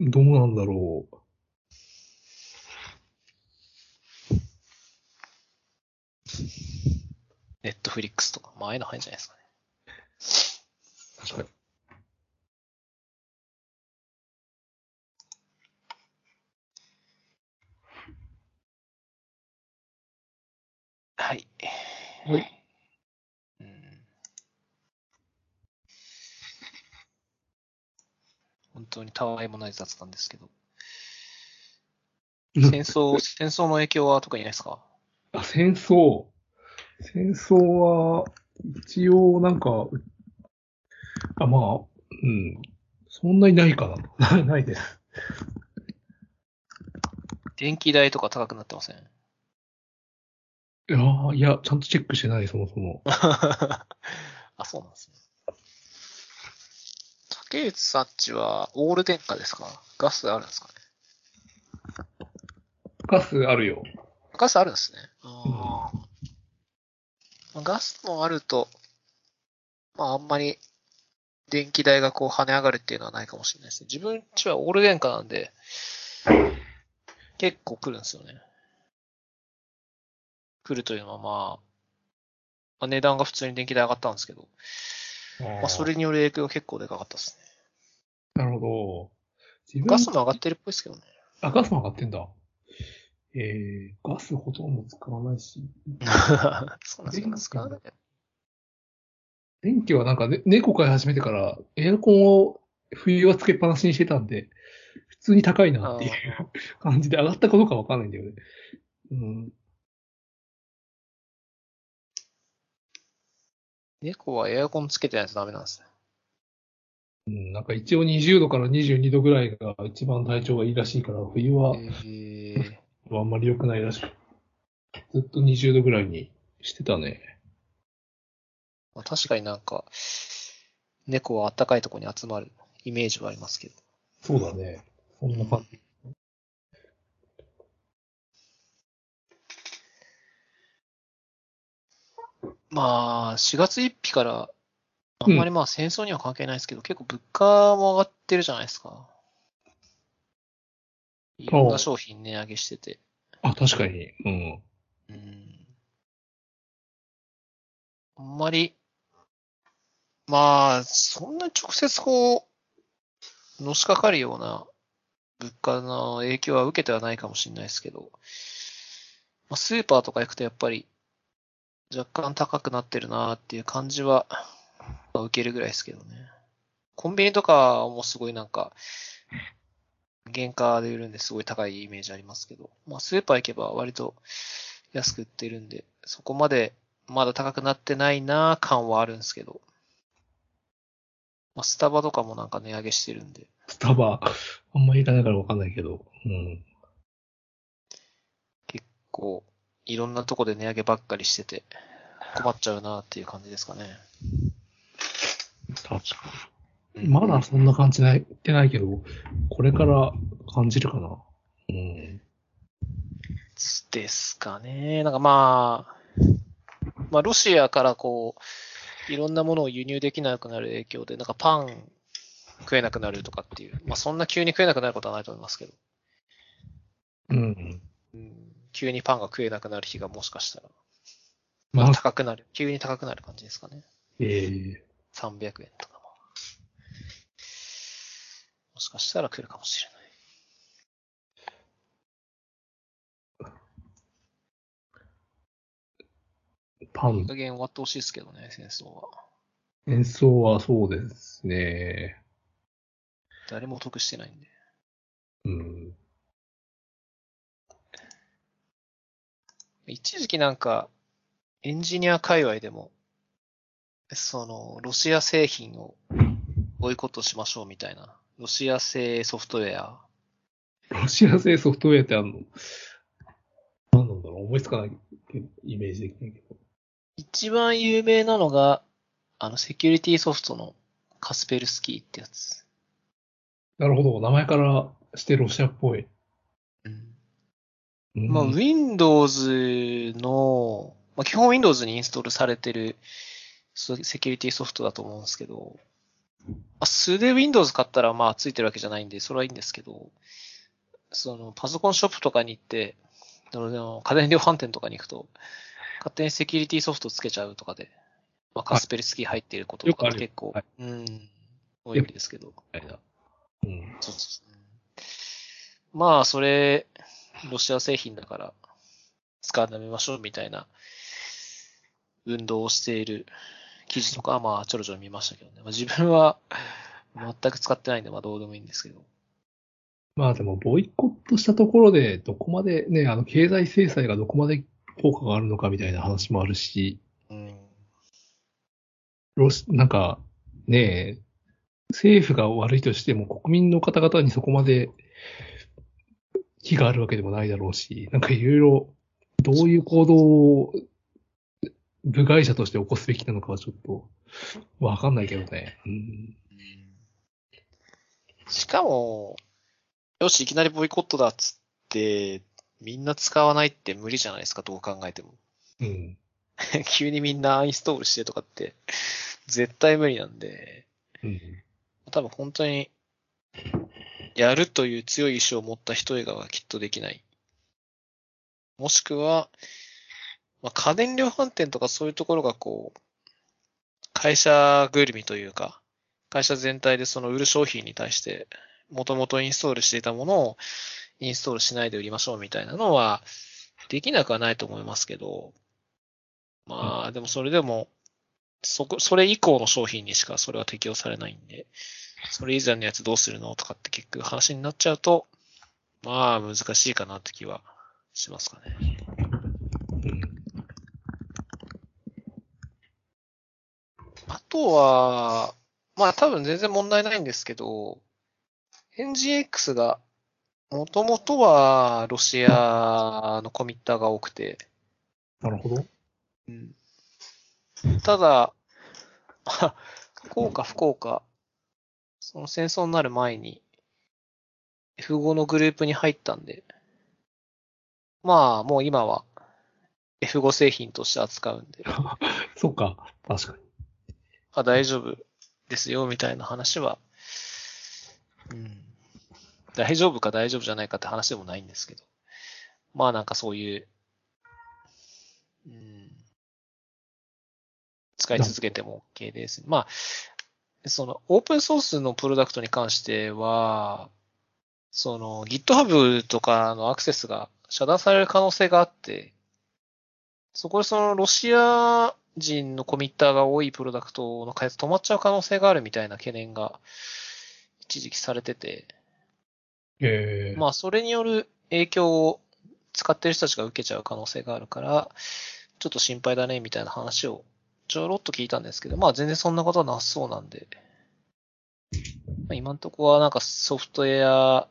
どうなんだろう。ネットフリックスとか。まあ、ああいうの入るんじゃないですかね。確かに。はい。はい。うん。本当にたわいもない雑談ですけど。戦争、戦争の影響は特にないですか？あ、戦争。戦争は、一応なんか、うあ、まあ、うん。そんなにないかな。ないです。電気代とか高くなってません？いやーいや、ちゃんとチェックしてない、そもそも。あ、そうなんですね。竹内さんちはオール電化ですか？ガスあるんですかね？ガスあるよ。ガスあるんですね。あーまあガスもあると、まああんまり電気代がこう跳ね上がるっていうのはないかもしれないですね。自分ちはオール電化なんで、結構来るんですよね。来るというのはまあ、まあ、値段が普通に電気代上がったんですけど、まあそれによる影響が結構でかかったですね。なるほど。ガスも上がってるっぽいですけどね。あ、ガスも上がってんだ。えー、ガスほとんど使わないし。そうなんですか電気はなんか、ね、猫飼い始めてから、エアコンを冬はつけっぱなしにしてたんで、普通に高いなっていう感じで上がったかどうかわかんないんだよね。うん。猫はエアコンつけてないとダメなんですね。うん、なんか一応20度から22度ぐらいが一番体調がいいらしいから、冬はえー、あんまり良くないらしく。ずっと20度ぐらいにしてたね。まあ、確かになんか、猫は暖かいところに集まるイメージはありますけど。そうだね。そんな感じ。まあ、4月1日から、あんまりまあ戦争には関係ないですけど、結構物価も上がってるじゃないですか。いろんな商品値上げしてて。あ、確かに。うん。うん。あんまり、まあ、そんな直接こう、のしかかるような物価の影響は受けてはないかもしれないですけど、まあ、スーパーとか行くとやっぱり若干高くなってるなっていう感じは、まあ受けるぐらいですけどね。コンビニとかもすごいなんか、原価で売るんですごい高いイメージありますけど、まあスーパー行けば割と安く売ってるんで、そこまでまだ高くなってないな感はあるんですけど、まあスタバとかもなんか値上げしてるんで、スタバ、あんまり行かないからわかんないけど。うん。結構いろんなとこで値上げばっかりしてて、困っちゃうなっていう感じですかね。確かに。まだそんな感じない、ってないけど、これから感じるかな。うん。ですかね。なんかまあ、まあロシアからこう、いろんなものを輸入できなくなる影響で、なんかパン食えなくなるとかっていう、まあそんな急に食えなくなることはないと思いますけど、うん。うん、急にパンが食えなくなる日がもしかしたら、まあまあ、高くなる、急に高くなる感じですかね。ええ300円とかも。もしかしたら来るかもしれない。パン加減終わってほしいですけどね、戦争は。演奏はそうですね。誰も得してないんで。うん。一時期なんか、エンジニア界隈でも、その、ロシア製品をボイコットしましょうみたいな、ロシア製ソフトウェア、ロシア製ソフトウェアってあるの？何なんだろう？思いつかないイメージできないけど。一番有名なのが、あの、セキュリティソフトのカスペルスキーってやつ。なるほど。名前からしてロシアっぽい。うん。まあ、Windows の、まあ、基本 Windows にインストールされてるそセキュリティソフトだと思うんですけど、まあ、素で Windows 買ったらまあついてるわけじゃないんで、それはいいんですけど、そのパソコンショップとかに行って、家電量販店とかに行くと、勝手にセキュリティソフトつけちゃうとかで、まあ、カスペルスキー入っていることとか結構、はい。うん、多いんですけど。うん。そうまあ、それ、ロシア製品だから、使わないましょうみたいな、運動をしている記事とかは、まあ、ちょろちょろ見ましたけどね。まあ、自分は、全く使ってないんで、まあ、どうでもいいんですけど。まあでも、ボイコットしたところで、どこまでね、あの、経済制裁がどこまで効果があるのかみたいな話もあるし、うん。ロシ、なんか、ねえ、政府が悪いとしても国民の方々にそこまで気があるわけでもないだろうし、なんかいろいろ、どういう行動を部外者として起こすべきなのかはちょっとわかんないけどね。うん。しかも、よし、いきなりボイコットだっつって、みんな使わないって無理じゃないですか、どう考えても。うん。急にみんなインストールしてとかって、絶対無理なんで、うん。多分本当に、やるという強い意志を持った人以外はきっとできない。もしくは、まあ、家電量販店とかそういうところがこう、会社ぐるみというか、会社全体でその売る商品に対して、もともとインストールしていたものをインストールしないで売りましょうみたいなのは、できなくはないと思いますけど、まあ、でもそれでも、そこ、それ以降の商品にしかそれは適用されないんで、それ以前のやつどうするのとかって結局話になっちゃうと、まあ難しいかなって気はしますかね。うんとは、まあ多分全然問題ないんですけど、NGX が、もともとはロシアのコミッターが多くて、なるほど。うん、ただ、あ幸か不幸か、その戦争になる前に F5 のグループに入ったんで、まあもう今は F5 製品として扱うんで、そっか。確かに。あ、大丈夫ですよ、みたいな話は、うん。大丈夫か大丈夫じゃないかって話でもないんですけど。まあなんかそういう、うん。使い続けても OK です。まあ、そのオープンソースのプロダクトに関しては、その GitHub とかのアクセスが遮断される可能性があって、そこでそのロシア人のコミッターが多いプロダクトの開発止まっちゃう可能性があるみたいな懸念が一時期されてて、ええまあそれによる影響を使ってる人たちが受けちゃう可能性があるから、ちょっと心配だねみたいな話をちょろっと聞いたんですけど、まあ全然そんなことはなさそうなんで、まあ、今んとこはなんかソフトウェア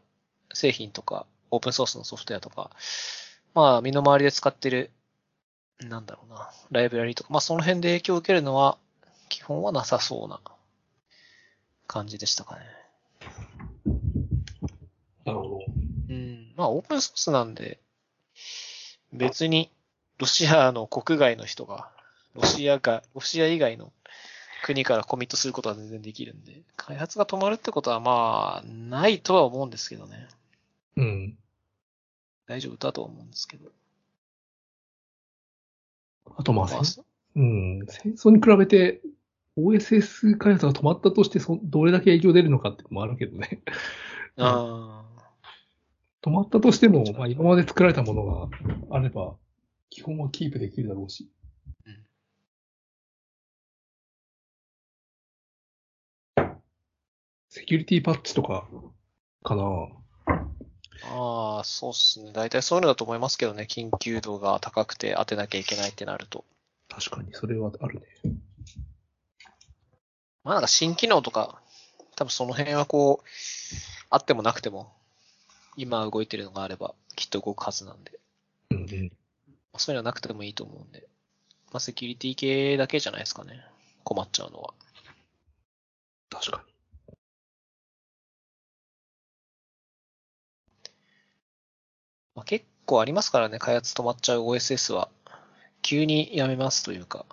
製品とか、オープンソースのソフトウェアとか、まあ身の回りで使ってるなんだろうな、ライブラリとか、まあその辺で影響を受けるのは、基本はなさそうな感じでしたかね。なるほど。うん。まあオープンソースなんで、別にロシアの国外の人が、ロシアが、ロシア以外の国からコミットすることは全然できるんで、開発が止まるってことはまあ、ないとは思うんですけどね。うん。大丈夫だとは思うんですけど。あとまあ、まうん、戦争に比べて OSS 開発が止まったとしてそ、どれだけ影響出るのかっていうのもあるけどね。あ止まったとしても、まあ今まで作られたものがあれば、基本はキープできるだろうし。セキュリティパッチとか、かなああ、そうっすね。大体そういうのだと思いますけどね。緊急度が高くて当てなきゃいけないってなると。確かに、それはあるね。まあなんか新機能とか、多分その辺はこう、あってもなくても、今動いてるのがあれば、きっと動くはずなんで。うんうん。まあそういうのはなくてもいいと思うんで。まあセキュリティ系だけじゃないですかね。困っちゃうのは。まあ結構ありますからね。開発止まっちゃう OSS は。急にやめますというか。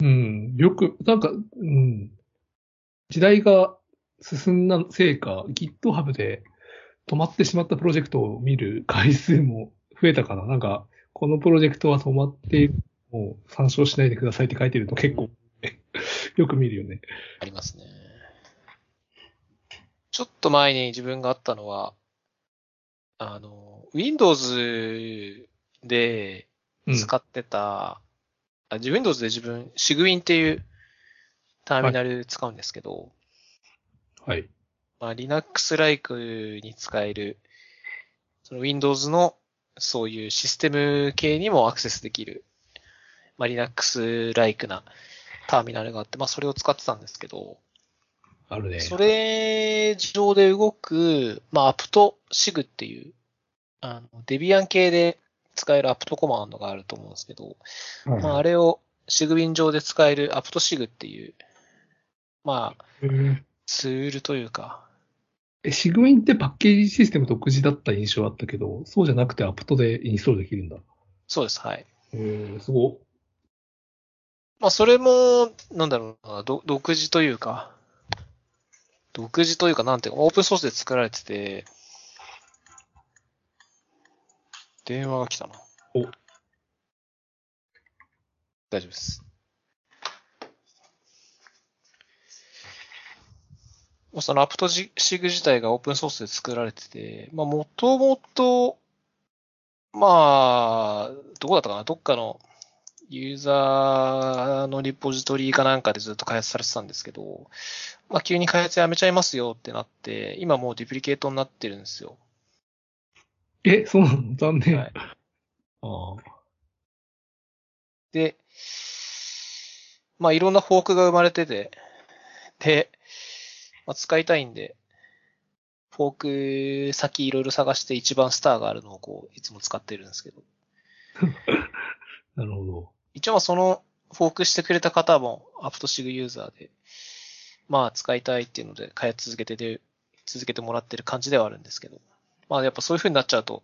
うん、よく、なんか、うん、時代が進んだせいか、GitHub で止まってしまったプロジェクトを見る回数も増えたかな。なんか、このプロジェクトは止まってもう参照しないでくださいって書いてると結構、よく見るよね。ありますね。ちょっと前に自分があったのは、あの、Windows でうん。使ってた、あ Windows で自分、シグウィンっていうターミナル使うんですけど、はい。まあ、Linux-like に使える、その Windows のそういうシステム系にもアクセスできる、まあ、Linux-like なターミナルがあって、まあ、それを使ってたんですけど、あるね。それ上で動く、まあ、アプトシグっていう、あの、デビアン系で使えるアプトコマンドがあると思うんですけど、まあ、あれをシグウィン上で使えるアプトシグっていう、まあ、ツールというか、え、シグウィンってパッケージシステム独自だった印象あったけど、そうじゃなくてアプトでインストールできるんだ。そうです、はい。へーすご。まあ、それも、なんだろうな、ど独自というか、独自というか、なんていうか、オープンソースで作られてて、電話が来たな。お大丈夫です。まあそのアプトジシグ自体がオープンソースで作られてて、まあ、もともと、まあ、どこだったかな？どっかのユーザーのリポジトリかなんかでずっと開発されてたんですけど、まあ、急に開発やめちゃいますよってなって、今もうデュプリケートになってるんですよ。え、そうなの？残念。はいああ。で、まあいろんなフォークが生まれてて、で、まあ、使いたいんで、フォーク先いろいろ探して一番スターがあるのをこう、いつも使ってるんですけど。なるほど。一応そのフォークしてくれた方もアプトシグユーザーで、まあ使いたいっていうので開発続けてで、続けてもらってる感じではあるんですけど。まあやっぱそういう風になっちゃうと、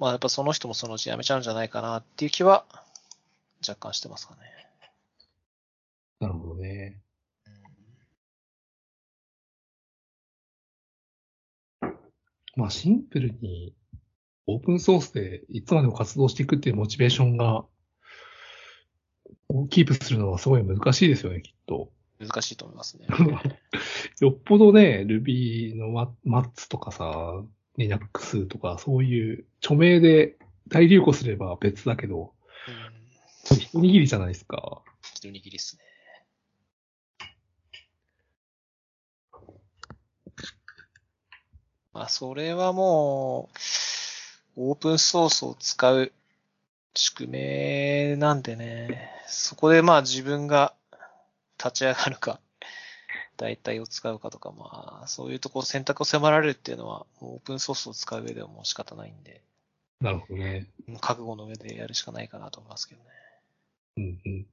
まあやっぱその人もそのうち辞めちゃうんじゃないかなっていう気は若干してますかね。なるほどね。まあシンプルにオープンソースでいつまでも活動していくっていうモチベーションがキープするのはすごい難しいですよね、きっと。難しいと思いますね。よっぽどね、Ruby のママッツとかさ、Linux とかそういう著名で大流行すれば別だけど、うん。一握りじゃないですか。一握りですね。まあ、それはもう、オープンソースを使う宿命なんでね、そこでまあ自分が立ち上がるか、代替を使うかとか、まあ、そういうとこ選択を迫られるっていうのは、オープンソースを使う上ではもう仕方ないんで、なるほどね。覚悟の上でやるしかないかなと思いますけどね。うんうん。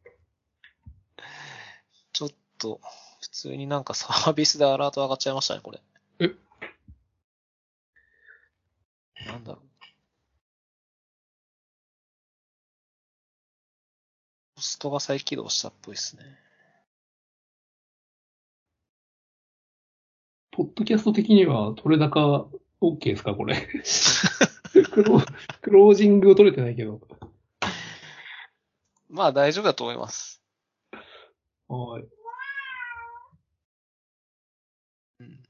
ちょっと、普通になんかサービスでアラート上がっちゃいましたね、これ。え？なんだろう。ストが再起動したっぽいですね。ポッドキャスト的には取れ高 OK ですかこれ？クロクロージングを取れてないけど。まあ大丈夫だと思います。はい。うん。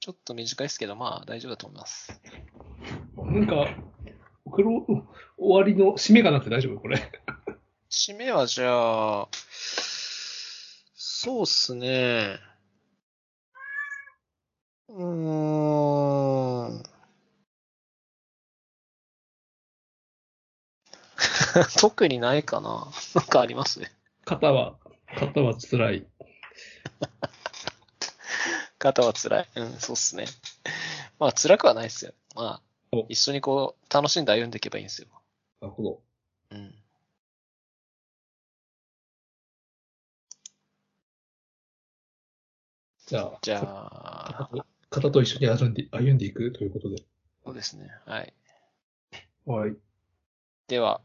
ちょっと短いですけど、まあ大丈夫だと思います。なんか、クロ終わりの締めがなって大丈夫これ。締めはじゃあ、そうっすね。うーん。特にないかな。なんかあります？肩は、肩は辛い。方は辛い？うん、そうっすね。まあ辛くはないっすよ。まあお、一緒にこう、楽しんで歩んでいけばいいんですよ。なるほど。うん。じゃあ、じゃあ、肩と一緒に歩んで歩んでいくということで。そうですね。はい。はい。では、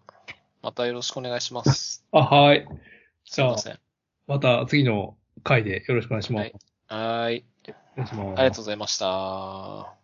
またよろしくお願いします。あ、はい。じゃあま、せん。また次の回でよろしくお願いします。はいはーい。お願いします。ありがとうございました。